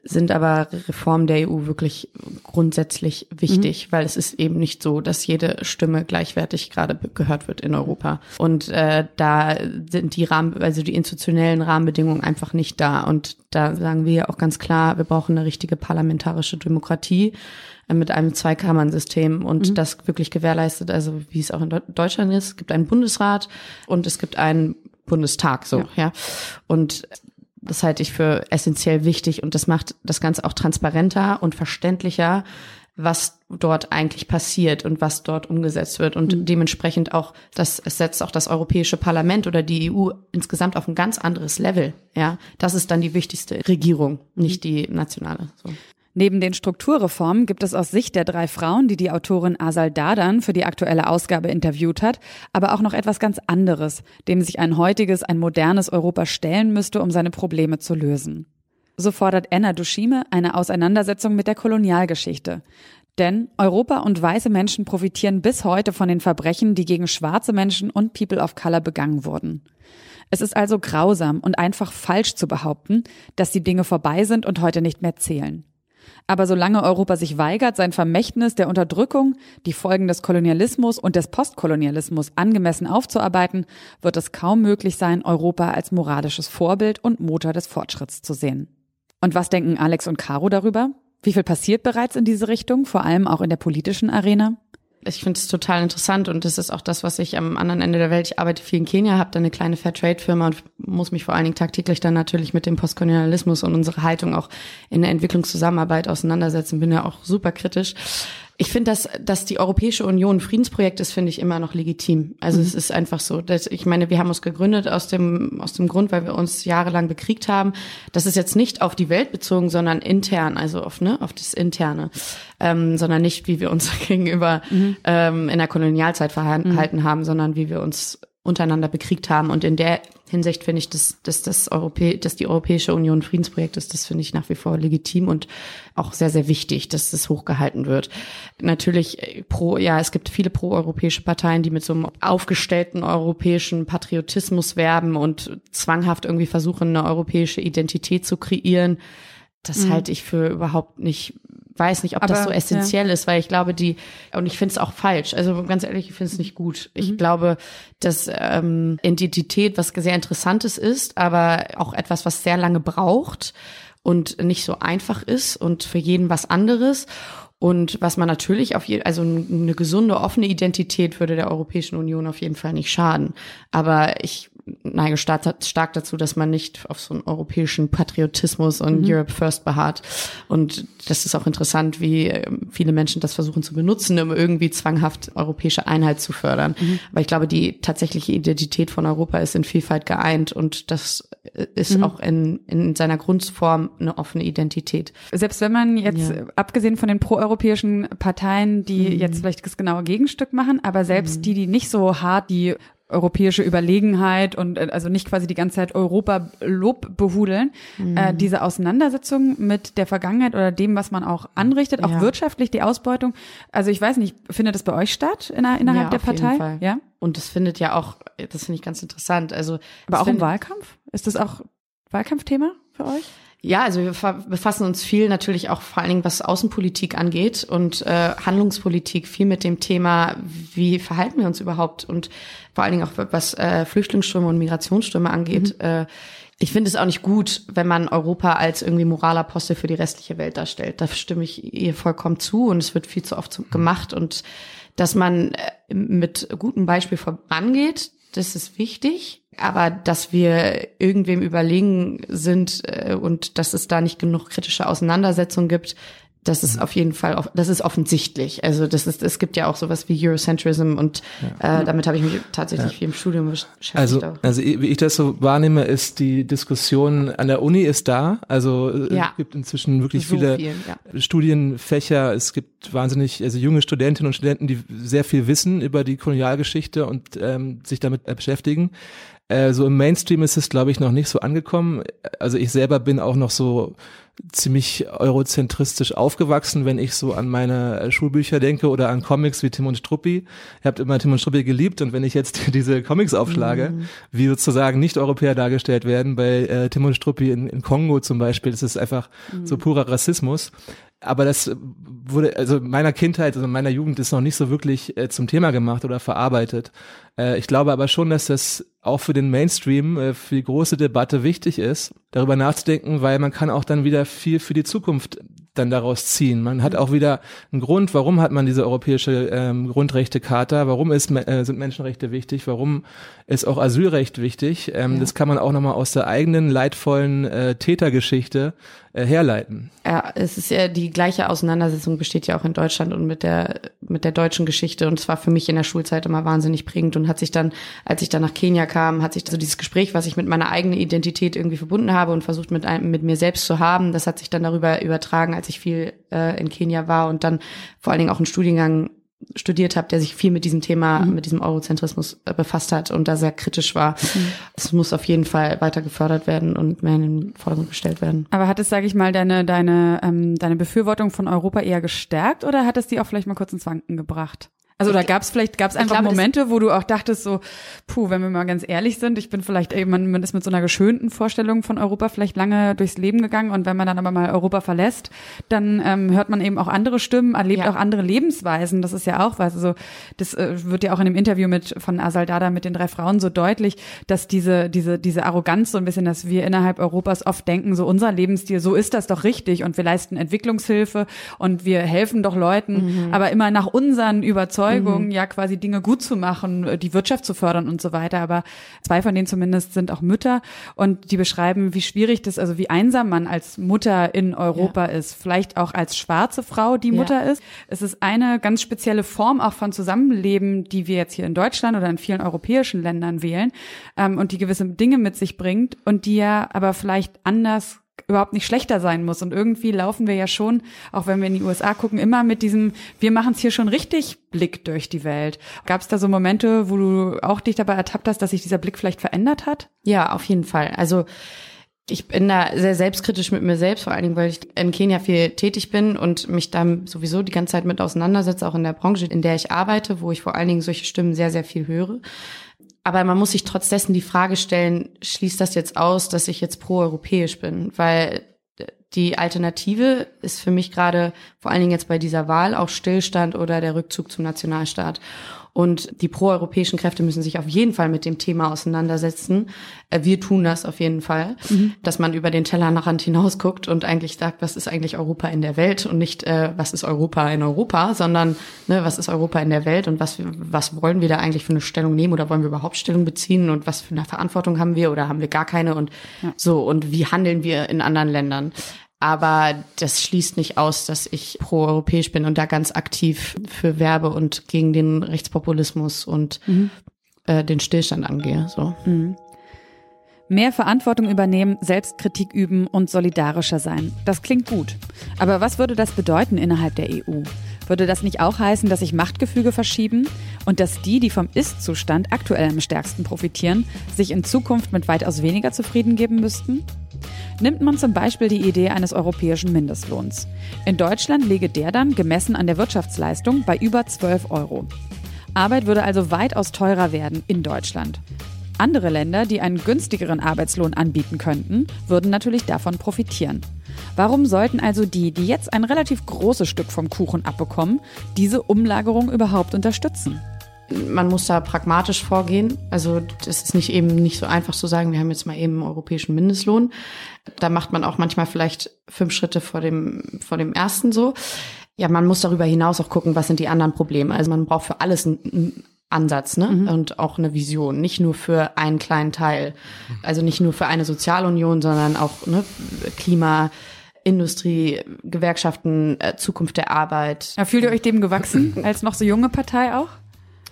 sind aber Reformen der EU wirklich grundsätzlich wichtig, mhm. weil es ist eben nicht so, dass jede Stimme gleichwertig gerade gehört wird in Europa. Und äh, da sind die Rahmen, also die institutionellen Rahmenbedingungen einfach nicht da. Und da sagen wir auch ganz klar, wir brauchen eine richtige parlamentarische Demokratie äh, mit einem Zweikammern-System und mhm. das wirklich gewährleistet, also wie es auch in Deutschland ist. Es gibt einen Bundesrat und es gibt einen Bundestag so, ja. ja. Und das halte ich für essentiell wichtig und das macht das Ganze auch transparenter und verständlicher, was dort eigentlich passiert und was dort umgesetzt wird und mhm. dementsprechend auch das es setzt auch das Europäische Parlament oder die EU insgesamt auf ein ganz anderes Level. Ja, das ist dann die wichtigste Regierung, nicht die nationale. So. Neben den Strukturreformen gibt es aus Sicht der drei Frauen, die die Autorin Asal Dadan für die aktuelle Ausgabe interviewt hat, aber auch noch etwas ganz anderes, dem sich ein heutiges, ein modernes Europa stellen müsste, um seine Probleme zu lösen. So fordert Anna Dushime eine Auseinandersetzung mit der Kolonialgeschichte. Denn Europa und weiße Menschen profitieren bis heute von den Verbrechen, die gegen schwarze Menschen und People of Color begangen wurden. Es ist also grausam und einfach falsch zu behaupten, dass die Dinge vorbei sind und heute nicht mehr zählen. Aber solange Europa sich weigert, sein Vermächtnis der Unterdrückung, die Folgen des Kolonialismus und des Postkolonialismus angemessen aufzuarbeiten, wird es kaum möglich sein, Europa als moralisches Vorbild und Motor des Fortschritts zu sehen. Und was denken Alex und Caro darüber? Wie viel passiert bereits in diese Richtung, vor allem auch in der politischen Arena? Ich finde es total interessant und das ist auch das, was ich am anderen Ende der Welt, ich arbeite viel in Kenia, habe da eine kleine Fairtrade-Firma und muss mich vor allen Dingen tagtäglich dann natürlich mit dem Postkolonialismus und unserer Haltung auch in der Entwicklungszusammenarbeit auseinandersetzen, bin ja auch super kritisch. Ich finde, dass, dass die Europäische Union ein Friedensprojekt ist, finde ich immer noch legitim. Also mhm. es ist einfach so. Dass, ich meine, wir haben uns gegründet aus dem, aus dem Grund, weil wir uns jahrelang bekriegt haben. Das ist jetzt nicht auf die Welt bezogen, sondern intern, also auf, ne, auf das Interne. Ähm, sondern nicht, wie wir uns gegenüber mhm. ähm, in der Kolonialzeit verhalten mhm. haben, sondern wie wir uns untereinander bekriegt haben. Und in der Hinsicht finde ich, dass, dass, das Europä dass die Europäische Union Friedensprojekt ist, das finde ich nach wie vor legitim und auch sehr, sehr wichtig, dass das hochgehalten wird. Natürlich äh, pro, ja, es gibt viele proeuropäische Parteien, die mit so einem aufgestellten europäischen Patriotismus werben und zwanghaft irgendwie versuchen, eine europäische Identität zu kreieren. Das mhm. halte ich für überhaupt nicht weiß nicht, ob Aber, das so essentiell ja. ist, weil ich glaube, die, und ich finde es auch falsch. Also ganz ehrlich, ich finde es nicht gut. Ich mhm. glaube, dass ähm, Identität was sehr Interessantes ist, aber auch etwas, was sehr lange braucht und nicht so einfach ist und für jeden was anderes. Und was man natürlich auf je, also eine gesunde, offene Identität würde der Europäischen Union auf jeden Fall nicht schaden. Aber ich neige stark, stark dazu, dass man nicht auf so einen europäischen Patriotismus und mhm. Europe First beharrt. Und das ist auch interessant, wie ähm, viele Menschen das versuchen zu benutzen, um irgendwie zwanghaft europäische Einheit zu fördern. Mhm. Aber ich glaube, die tatsächliche Identität von Europa ist in Vielfalt geeint und das äh, ist mhm. auch in, in seiner Grundform eine offene Identität. Selbst wenn man jetzt, ja. abgesehen von den proeuropäischen Parteien, die mhm. jetzt vielleicht das genaue Gegenstück machen, aber selbst mhm. die, die nicht so hart die europäische Überlegenheit und äh, also nicht quasi die ganze Zeit Europa Lob behudeln. Mhm. Äh, diese Auseinandersetzung mit der Vergangenheit oder dem, was man auch anrichtet, auch ja. wirtschaftlich die Ausbeutung. Also ich weiß nicht, findet das bei euch statt in, innerhalb ja, der Partei? Ja. Und das findet ja auch, das finde ich ganz interessant. Also aber auch im Wahlkampf? Ist das auch Wahlkampfthema für euch? Ja, also wir befassen uns viel natürlich auch vor allen Dingen, was Außenpolitik angeht und äh, Handlungspolitik viel mit dem Thema, wie verhalten wir uns überhaupt und vor allen Dingen auch was äh, Flüchtlingsströme und Migrationsströme angeht. Mhm. Äh, ich finde es auch nicht gut, wenn man Europa als irgendwie Moralapostel für die restliche Welt darstellt. Da stimme ich ihr vollkommen zu und es wird viel zu oft gemacht und dass man äh, mit gutem Beispiel vorangeht, das ist wichtig. Aber dass wir irgendwem überlegen sind äh, und dass es da nicht genug kritische Auseinandersetzung gibt, das ist mhm. auf jeden Fall, das ist offensichtlich. Also das ist, es gibt ja auch sowas wie Eurocentrism und ja. äh, damit habe ich mich tatsächlich ja. viel im Studium beschäftigt. Also, auch. also wie ich das so wahrnehme, ist die Diskussion an der Uni ist da. Also äh, ja. es gibt inzwischen wirklich so viele viel, Studienfächer. Es gibt wahnsinnig, also junge Studentinnen und Studenten, die sehr viel wissen über die Kolonialgeschichte und ähm, sich damit beschäftigen. Äh, so im Mainstream ist es, glaube ich, noch nicht so angekommen. Also ich selber bin auch noch so ziemlich eurozentristisch aufgewachsen, wenn ich so an meine äh, Schulbücher denke oder an Comics wie Tim und Struppi. Ihr habt immer Tim und Struppi geliebt und wenn ich jetzt diese Comics aufschlage, mhm. wie sozusagen Nicht-Europäer dargestellt werden, bei äh, Tim und Struppi in, in Kongo zum Beispiel, das ist einfach mhm. so purer Rassismus aber das wurde, also meiner Kindheit, also meiner Jugend ist noch nicht so wirklich äh, zum Thema gemacht oder verarbeitet. Äh, ich glaube aber schon, dass das auch für den Mainstream, äh, für die große Debatte wichtig ist, darüber nachzudenken, weil man kann auch dann wieder viel für die Zukunft dann daraus ziehen. Man hat auch wieder einen Grund, warum hat man diese europäische ähm, Grundrechtecharta, warum ist, äh, sind Menschenrechte wichtig, warum ist auch Asylrecht wichtig. Ähm, ja. Das kann man auch nochmal aus der eigenen leidvollen äh, Tätergeschichte äh, herleiten. Ja, es ist ja die gleiche Auseinandersetzung besteht ja auch in Deutschland und mit der mit der deutschen Geschichte und es war für mich in der Schulzeit immer wahnsinnig prägend und hat sich dann, als ich dann nach Kenia kam, hat sich so dieses Gespräch, was ich mit meiner eigenen Identität irgendwie verbunden habe und versucht mit einem, mit mir selbst zu haben, das hat sich dann darüber übertragen, als ich viel äh, in Kenia war und dann vor allen Dingen auch einen Studiengang studiert habe, der sich viel mit diesem Thema, mhm. mit diesem Eurozentrismus äh, befasst hat und da sehr kritisch war. Es mhm. muss auf jeden Fall weiter gefördert werden und mehr in den Vordergrund gestellt werden. Aber hat es, sage ich mal, deine deine ähm, deine Befürwortung von Europa eher gestärkt oder hat es die auch vielleicht mal kurz ins Wanken gebracht? Also da gab es vielleicht gab es einfach glaube, Momente, wo du auch dachtest so, puh, wenn wir mal ganz ehrlich sind, ich bin vielleicht ey, man, man ist mit so einer geschönten Vorstellung von Europa vielleicht lange durchs Leben gegangen und wenn man dann aber mal Europa verlässt, dann ähm, hört man eben auch andere Stimmen, erlebt ja. auch andere Lebensweisen. Das ist ja auch was. Also das äh, wird ja auch in dem Interview mit von Asal Dada mit den drei Frauen so deutlich, dass diese diese diese Arroganz so ein bisschen, dass wir innerhalb Europas oft denken, so unser Lebensstil, so ist das doch richtig und wir leisten Entwicklungshilfe und wir helfen doch Leuten, mhm. aber immer nach unseren Überzeugungen Überzeugung, mhm. ja quasi Dinge gut zu machen, äh, die Wirtschaft zu fördern und so weiter. Aber zwei von denen zumindest sind auch Mütter und die beschreiben, wie schwierig das, also wie einsam man als Mutter in Europa ja. ist. Vielleicht auch als schwarze Frau, die Mutter ja. ist. Es ist eine ganz spezielle Form auch von Zusammenleben, die wir jetzt hier in Deutschland oder in vielen europäischen Ländern wählen ähm, und die gewisse Dinge mit sich bringt und die ja aber vielleicht anders überhaupt nicht schlechter sein muss. Und irgendwie laufen wir ja schon, auch wenn wir in die USA gucken, immer mit diesem, wir machen es hier schon richtig Blick durch die Welt. Gab es da so Momente, wo du auch dich dabei ertappt hast, dass sich dieser Blick vielleicht verändert hat? Ja, auf jeden Fall. Also ich bin da sehr selbstkritisch mit mir selbst, vor allen Dingen, weil ich in Kenia viel tätig bin und mich da sowieso die ganze Zeit mit auseinandersetze, auch in der Branche, in der ich arbeite, wo ich vor allen Dingen solche Stimmen sehr, sehr viel höre. Aber man muss sich trotz dessen die Frage stellen, schließt das jetzt aus, dass ich jetzt pro-europäisch bin? Weil die Alternative ist für mich gerade vor allen Dingen jetzt bei dieser Wahl auch Stillstand oder der Rückzug zum Nationalstaat. Und die proeuropäischen Kräfte müssen sich auf jeden Fall mit dem Thema auseinandersetzen. Äh, wir tun das auf jeden Fall, mhm. dass man über den Tellerrand hinaus guckt und eigentlich sagt, was ist eigentlich Europa in der Welt und nicht, äh, was ist Europa in Europa, sondern ne, was ist Europa in der Welt und was, was wollen wir da eigentlich für eine Stellung nehmen oder wollen wir überhaupt Stellung beziehen und was für eine Verantwortung haben wir oder haben wir gar keine und ja. so und wie handeln wir in anderen Ländern. Aber das schließt nicht aus, dass ich pro-europäisch bin und da ganz aktiv für werbe und gegen den Rechtspopulismus und mhm. äh, den Stillstand angehe. So. Mhm. Mehr Verantwortung übernehmen, Selbstkritik üben und solidarischer sein. Das klingt gut. Aber was würde das bedeuten innerhalb der EU? Würde das nicht auch heißen, dass sich Machtgefüge verschieben und dass die, die vom Ist-Zustand aktuell am stärksten profitieren, sich in Zukunft mit weitaus weniger zufrieden geben müssten? Nimmt man zum Beispiel die Idee eines europäischen Mindestlohns. In Deutschland liege der dann, gemessen an der Wirtschaftsleistung, bei über 12 Euro. Arbeit würde also weitaus teurer werden in Deutschland. Andere Länder, die einen günstigeren Arbeitslohn anbieten könnten, würden natürlich davon profitieren. Warum sollten also die, die jetzt ein relativ großes Stück vom Kuchen abbekommen, diese Umlagerung überhaupt unterstützen? Man muss da pragmatisch vorgehen. Also das ist nicht eben nicht so einfach zu sagen, wir haben jetzt mal eben einen europäischen Mindestlohn. Da macht man auch manchmal vielleicht fünf Schritte vor dem, vor dem ersten so. Ja, man muss darüber hinaus auch gucken, was sind die anderen Probleme. Also man braucht für alles einen Ansatz ne? Mhm. und auch eine Vision, nicht nur für einen kleinen Teil. Also nicht nur für eine Sozialunion, sondern auch ne, Klima, Industrie, Gewerkschaften, äh, Zukunft der Arbeit. Ja, fühlt ihr euch dem gewachsen als noch so junge Partei auch?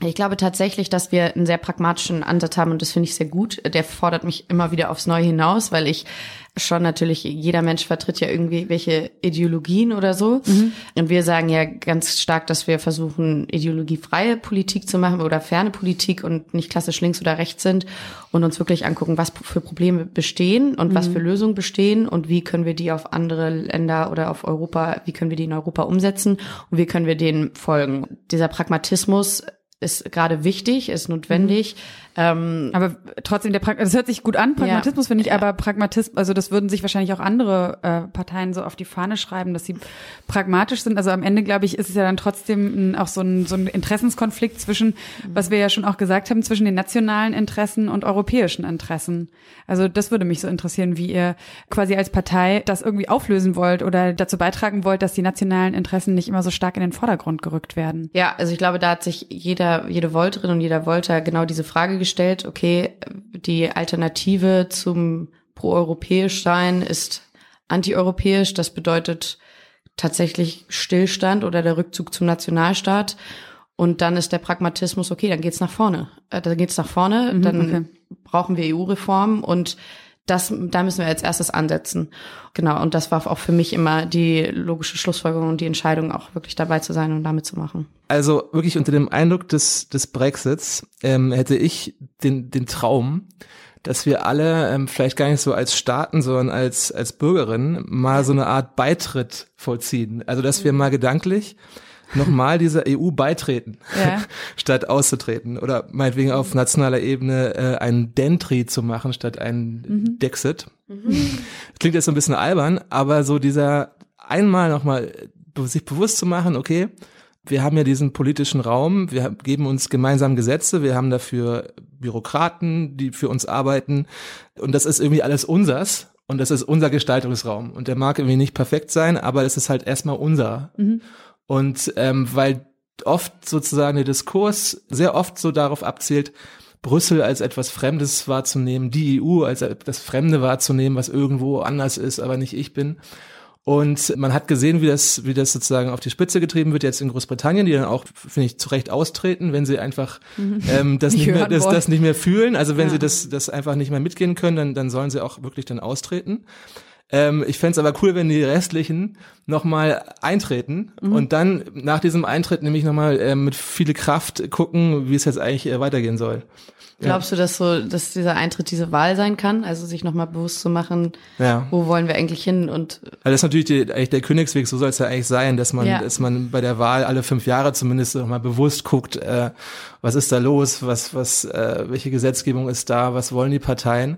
Ich glaube tatsächlich, dass wir einen sehr pragmatischen Ansatz haben und das finde ich sehr gut. Der fordert mich immer wieder aufs Neue hinaus, weil ich schon natürlich, jeder Mensch vertritt ja irgendwie welche Ideologien oder so. Mhm. Und wir sagen ja ganz stark, dass wir versuchen, ideologiefreie Politik zu machen oder ferne Politik und nicht klassisch links oder rechts sind und uns wirklich angucken, was für Probleme bestehen und mhm. was für Lösungen bestehen und wie können wir die auf andere Länder oder auf Europa, wie können wir die in Europa umsetzen und wie können wir denen folgen. Dieser Pragmatismus ist gerade wichtig, ist notwendig. Mhm. Ähm, aber trotzdem, der Prag das hört sich gut an, Pragmatismus ja, finde ich, ja. aber Pragmatismus, also das würden sich wahrscheinlich auch andere äh, Parteien so auf die Fahne schreiben, dass sie pragmatisch sind. Also am Ende, glaube ich, ist es ja dann trotzdem auch so ein, so ein Interessenskonflikt zwischen, mhm. was wir ja schon auch gesagt haben, zwischen den nationalen Interessen und europäischen Interessen. Also das würde mich so interessieren, wie ihr quasi als Partei das irgendwie auflösen wollt oder dazu beitragen wollt, dass die nationalen Interessen nicht immer so stark in den Vordergrund gerückt werden. Ja, also ich glaube, da hat sich jeder, jede Volterin und jeder Volter genau diese Frage gestellt, okay, die Alternative zum proeuropäisch sein ist antieuropäisch. Das bedeutet tatsächlich Stillstand oder der Rückzug zum Nationalstaat. Und dann ist der Pragmatismus, okay, dann geht's nach vorne. Äh, dann geht's nach vorne, mhm, dann okay. brauchen wir EU-Reformen und das, da müssen wir als erstes ansetzen. Genau, und das war auch für mich immer die logische Schlussfolgerung und die Entscheidung, auch wirklich dabei zu sein und damit zu machen. Also wirklich unter dem Eindruck des, des Brexits ähm, hätte ich den, den Traum, dass wir alle ähm, vielleicht gar nicht so als Staaten, sondern als, als Bürgerinnen mal so eine Art Beitritt vollziehen. Also dass wir mal gedanklich nochmal dieser EU beitreten, ja. statt auszutreten. Oder meinetwegen auf nationaler Ebene äh, einen Dentry zu machen, statt einen mhm. Dexit. Mhm. Klingt jetzt so ein bisschen albern, aber so dieser einmal nochmal sich bewusst zu machen, okay, wir haben ja diesen politischen Raum, wir geben uns gemeinsam Gesetze, wir haben dafür Bürokraten, die für uns arbeiten und das ist irgendwie alles unsers und das ist unser Gestaltungsraum und der mag irgendwie nicht perfekt sein, aber es ist halt erstmal unser. Mhm. Und ähm, weil oft sozusagen der Diskurs sehr oft so darauf abzielt, Brüssel als etwas Fremdes wahrzunehmen, die EU als das Fremde wahrzunehmen, was irgendwo anders ist, aber nicht ich bin. Und man hat gesehen, wie das, wie das sozusagen auf die Spitze getrieben wird jetzt in Großbritannien, die dann auch, finde ich, zu Recht austreten, wenn sie einfach mhm. ähm, das, nicht mehr, das, das nicht mehr fühlen. Also wenn ja. sie das, das einfach nicht mehr mitgehen können, dann, dann sollen sie auch wirklich dann austreten. Ähm, ich fände aber cool, wenn die restlichen nochmal eintreten mhm. und dann nach diesem Eintritt nämlich nochmal äh, mit viel Kraft gucken, wie es jetzt eigentlich äh, weitergehen soll. Glaubst ja. du, dass so, dass dieser Eintritt diese Wahl sein kann? Also sich nochmal bewusst zu machen, ja. wo wollen wir eigentlich hin und. Also das ist natürlich die, eigentlich der Königsweg, so soll es ja eigentlich sein, dass man, ja. dass man bei der Wahl alle fünf Jahre zumindest nochmal bewusst guckt, äh, was ist da los, was, was, äh, welche Gesetzgebung ist da, was wollen die Parteien?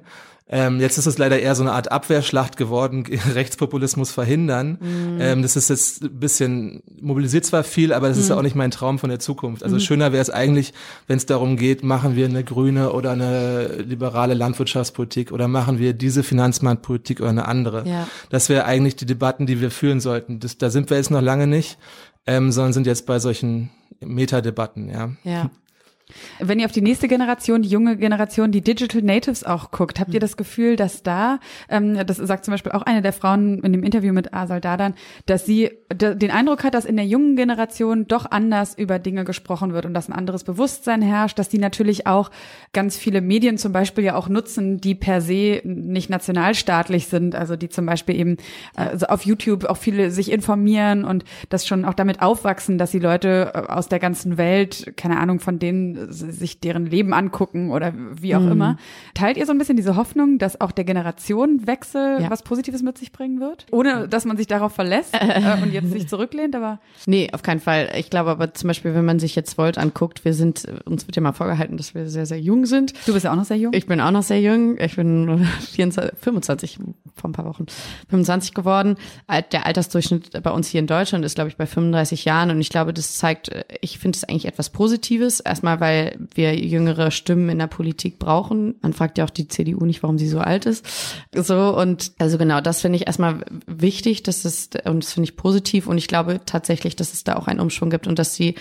Ähm, jetzt ist es leider eher so eine Art Abwehrschlacht geworden, Rechtspopulismus verhindern. Mhm. Ähm, das ist jetzt ein bisschen, mobilisiert zwar viel, aber das mhm. ist ja auch nicht mein Traum von der Zukunft. Also mhm. schöner wäre es eigentlich, wenn es darum geht, machen wir eine grüne oder eine liberale Landwirtschaftspolitik oder machen wir diese Finanzmarktpolitik oder eine andere. Ja. Das wäre eigentlich die Debatten, die wir führen sollten. Das, da sind wir jetzt noch lange nicht, ähm, sondern sind jetzt bei solchen Metadebatten, ja. Ja. Wenn ihr auf die nächste Generation, die junge Generation, die Digital Natives auch guckt, habt ihr das Gefühl, dass da, ähm, das sagt zum Beispiel auch eine der Frauen in dem Interview mit Asal Dadan, dass sie den Eindruck hat, dass in der jungen Generation doch anders über Dinge gesprochen wird und dass ein anderes Bewusstsein herrscht, dass die natürlich auch ganz viele Medien zum Beispiel ja auch nutzen, die per se nicht nationalstaatlich sind, also die zum Beispiel eben also auf YouTube auch viele sich informieren und das schon auch damit aufwachsen, dass die Leute äh, aus der ganzen Welt, keine Ahnung, von denen sich deren Leben angucken oder wie auch mhm. immer. Teilt ihr so ein bisschen diese Hoffnung, dass auch der Generationenwechsel ja. was Positives mit sich bringen wird? Ohne, dass man sich darauf verlässt äh, und jetzt sich zurücklehnt, aber. Nee, auf keinen Fall. Ich glaube aber zum Beispiel, wenn man sich jetzt Volt anguckt, wir sind, uns wird ja mal vorgehalten, dass wir sehr, sehr jung sind. Du bist ja auch noch sehr jung? Ich bin auch noch sehr jung. Ich bin 24, 25 vor ein paar Wochen, 25 geworden. Der Altersdurchschnitt bei uns hier in Deutschland ist, glaube ich, bei 35 Jahren und ich glaube, das zeigt, ich finde es eigentlich etwas Positives. Erstmal, weil weil wir jüngere Stimmen in der Politik brauchen. Man fragt ja auch die CDU nicht, warum sie so alt ist. So und also genau, das finde ich erstmal wichtig, dass es und das finde ich positiv und ich glaube tatsächlich, dass es da auch einen Umschwung gibt und dass die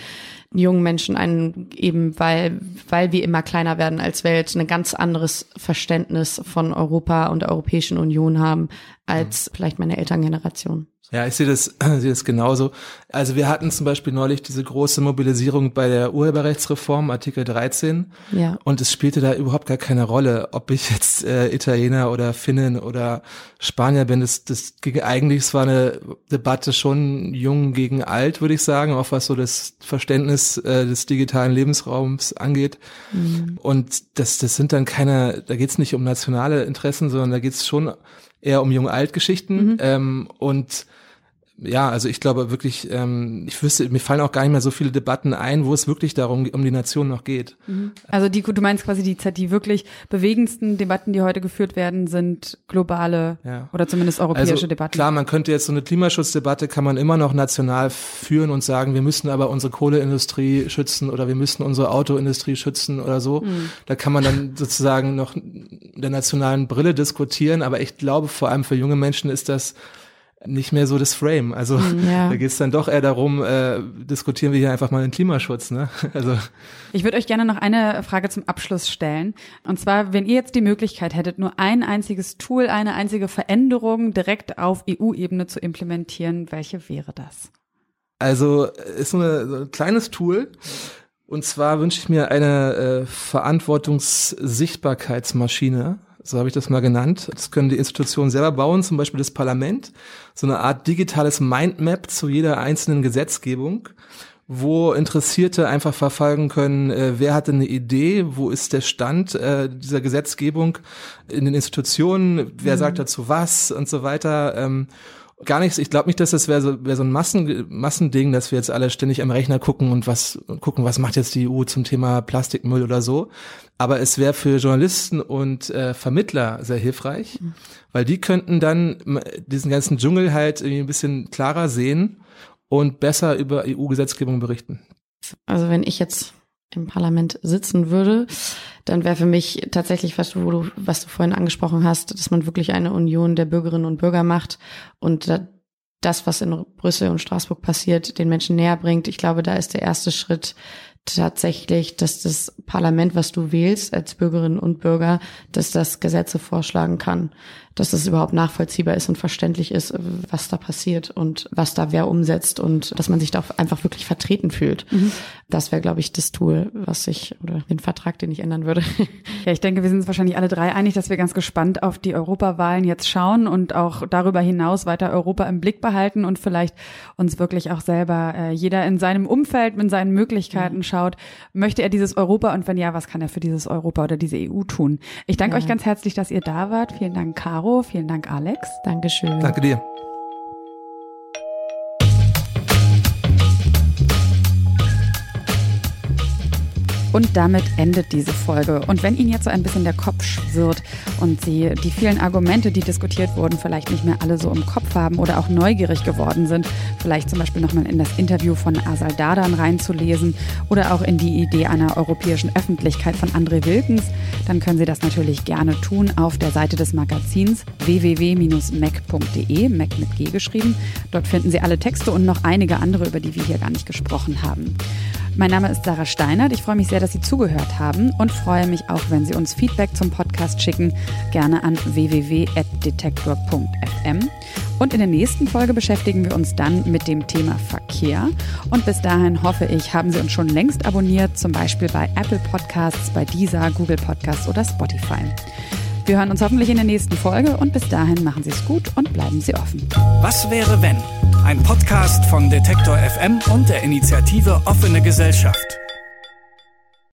jungen Menschen einen eben, weil, weil wir immer kleiner werden als Welt, ein ganz anderes Verständnis von Europa und der Europäischen Union haben als vielleicht meine Elterngeneration. Ja, ich sehe das, sehe das genauso. Also wir hatten zum Beispiel neulich diese große Mobilisierung bei der Urheberrechtsreform, Artikel 13. Ja. Und es spielte da überhaupt gar keine Rolle, ob ich jetzt äh, Italiener oder Finnen oder Spanier bin. Das, das ging eigentlich, es war eine Debatte schon jung gegen alt, würde ich sagen, auch was so das Verständnis äh, des digitalen Lebensraums angeht. Mhm. Und das, das sind dann keine, da geht es nicht um nationale Interessen, sondern da geht es schon eher um Jung-Alt-Geschichten. Mhm. Ähm, und ja, also ich glaube wirklich, ähm, ich wüsste, mir fallen auch gar nicht mehr so viele Debatten ein, wo es wirklich darum um die Nation noch geht. Mhm. Also die, du meinst quasi die, die wirklich bewegendsten Debatten, die heute geführt werden, sind globale ja. oder zumindest europäische also, Debatten. Klar, man könnte jetzt so eine Klimaschutzdebatte kann man immer noch national führen und sagen, wir müssen aber unsere Kohleindustrie schützen oder wir müssen unsere Autoindustrie schützen oder so. Mhm. Da kann man dann sozusagen noch der nationalen Brille diskutieren, aber ich glaube, vor allem für junge Menschen ist das nicht mehr so das Frame. Also hm, ja. da geht es dann doch eher darum, äh, diskutieren wir hier einfach mal den Klimaschutz. Ne? Also ich würde euch gerne noch eine Frage zum Abschluss stellen. Und zwar, wenn ihr jetzt die Möglichkeit hättet, nur ein einziges Tool, eine einzige Veränderung direkt auf EU-Ebene zu implementieren, welche wäre das? Also ist so, eine, so ein kleines Tool. Und zwar wünsche ich mir eine äh, Verantwortungssichtbarkeitsmaschine so habe ich das mal genannt. Das können die Institutionen selber bauen, zum Beispiel das Parlament, so eine Art digitales Mindmap zu jeder einzelnen Gesetzgebung, wo Interessierte einfach verfolgen können, äh, wer hatte eine Idee, wo ist der Stand äh, dieser Gesetzgebung in den Institutionen, wer mhm. sagt dazu was und so weiter. Ähm, gar nichts. Ich glaube nicht, dass das wäre so, wär so ein Massen, Massending, dass wir jetzt alle ständig am Rechner gucken und was gucken, was macht jetzt die EU zum Thema Plastikmüll oder so. Aber es wäre für Journalisten und äh, Vermittler sehr hilfreich, mhm. weil die könnten dann diesen ganzen Dschungel halt irgendwie ein bisschen klarer sehen und besser über EU-Gesetzgebung berichten. Also wenn ich jetzt im Parlament sitzen würde, dann wäre für mich tatsächlich, was du, was du vorhin angesprochen hast, dass man wirklich eine Union der Bürgerinnen und Bürger macht und das, was in Brüssel und Straßburg passiert, den Menschen näher bringt. Ich glaube, da ist der erste Schritt tatsächlich, dass das Parlament, was du wählst als Bürgerinnen und Bürger, dass das Gesetze vorschlagen kann dass es überhaupt nachvollziehbar ist und verständlich ist, was da passiert und was da wer umsetzt und dass man sich da einfach wirklich vertreten fühlt. Mhm. Das wäre, glaube ich, das Tool, was ich oder den Vertrag, den ich ändern würde. Ja, ich denke, wir sind uns wahrscheinlich alle drei einig, dass wir ganz gespannt auf die Europawahlen jetzt schauen und auch darüber hinaus weiter Europa im Blick behalten und vielleicht uns wirklich auch selber äh, jeder in seinem Umfeld mit seinen Möglichkeiten mhm. schaut, möchte er dieses Europa und wenn ja, was kann er für dieses Europa oder diese EU tun? Ich danke ja. euch ganz herzlich, dass ihr da wart. Vielen Dank, Caro. Caro. Vielen Dank, Alex. Dankeschön. Danke dir. Und damit endet diese Folge. Und wenn Ihnen jetzt so ein bisschen der Kopf schwirrt und Sie die vielen Argumente, die diskutiert wurden, vielleicht nicht mehr alle so im Kopf haben oder auch neugierig geworden sind, vielleicht zum Beispiel nochmal in das Interview von Asal Dadan reinzulesen oder auch in die Idee einer europäischen Öffentlichkeit von André Wilkens, dann können Sie das natürlich gerne tun auf der Seite des Magazins www.mac.de, Mac mit G geschrieben. Dort finden Sie alle Texte und noch einige andere, über die wir hier gar nicht gesprochen haben. Mein Name ist Sarah Steinert. Ich freue mich sehr, dass Sie zugehört haben und freue mich auch, wenn Sie uns Feedback zum Podcast schicken, gerne an www.detektor.fm. Und in der nächsten Folge beschäftigen wir uns dann mit dem Thema Verkehr. Und bis dahin hoffe ich, haben Sie uns schon längst abonniert, zum Beispiel bei Apple Podcasts, bei Deezer, Google Podcasts oder Spotify. Wir hören uns hoffentlich in der nächsten Folge und bis dahin machen Sie es gut und bleiben Sie offen. Was wäre wenn? Ein Podcast von Detektor FM und der Initiative Offene Gesellschaft.